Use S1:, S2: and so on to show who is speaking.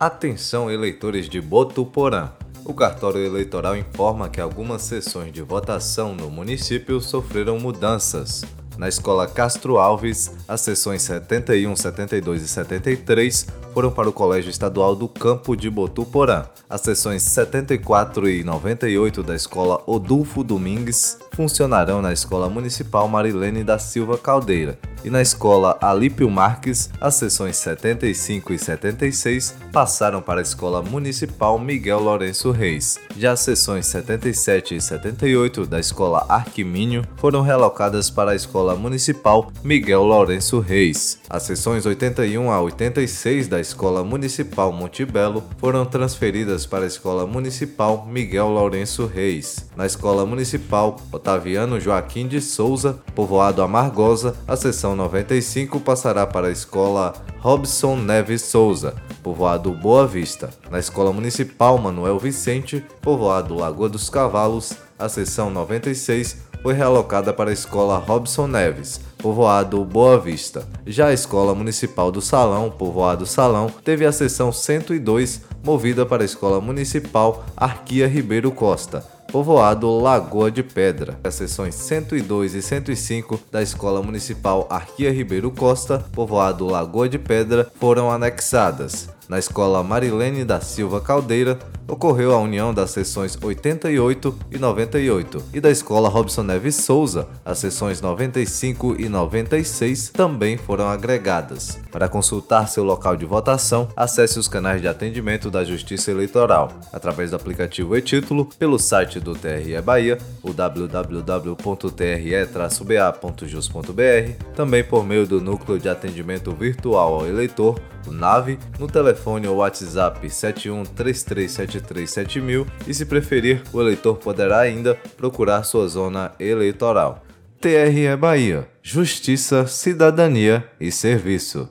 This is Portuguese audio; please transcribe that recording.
S1: Atenção, eleitores de Botuporã! O cartório eleitoral informa que algumas sessões de votação no município sofreram mudanças. Na escola Castro Alves, as sessões 71, 72 e 73 foram para o Colégio Estadual do Campo de Botuporã. As sessões 74 e 98 da escola Odulfo Domingues funcionarão na Escola Municipal Marilene da Silva Caldeira e na escola Alípio Marques, as sessões 75 e 76 passaram para a escola municipal Miguel Lourenço Reis. Já as sessões 77 e 78 da escola Arquimínio foram relocadas para a escola municipal Miguel Lourenço Reis. As sessões 81 a 86 da escola municipal Montebello foram transferidas para a escola municipal Miguel Lourenço Reis. Na escola municipal Otaviano Joaquim de Souza, povoado Amargosa, a geração 95 passará para a escola Robson Neves Souza, povoado Boa Vista. Na escola municipal Manuel Vicente, povoado Lagoa dos Cavalos, a seção 96 foi realocada para a escola Robson Neves, povoado Boa Vista. Já a escola municipal do Salão, povoado Salão, teve a seção 102 movida para a escola municipal Arquia Ribeiro Costa povoado Lagoa de Pedra. As seções 102 e 105 da Escola Municipal Arquia Ribeiro Costa, povoado Lagoa de Pedra, foram anexadas. Na Escola Marilene da Silva Caldeira, ocorreu a união das sessões 88 e 98 e da Escola Robson Neves Souza, as sessões 95 e 96 também foram agregadas. Para consultar seu local de votação, acesse os canais de atendimento da Justiça Eleitoral através do aplicativo e-título, pelo site do TRE Bahia, o www.tre-ba.jus.br, também por meio do núcleo de atendimento virtual ao eleitor, o NAVE, no telefone ou WhatsApp 713373 737000 e, se preferir, o eleitor poderá ainda procurar sua zona eleitoral. TRE Bahia: Justiça, Cidadania e Serviço.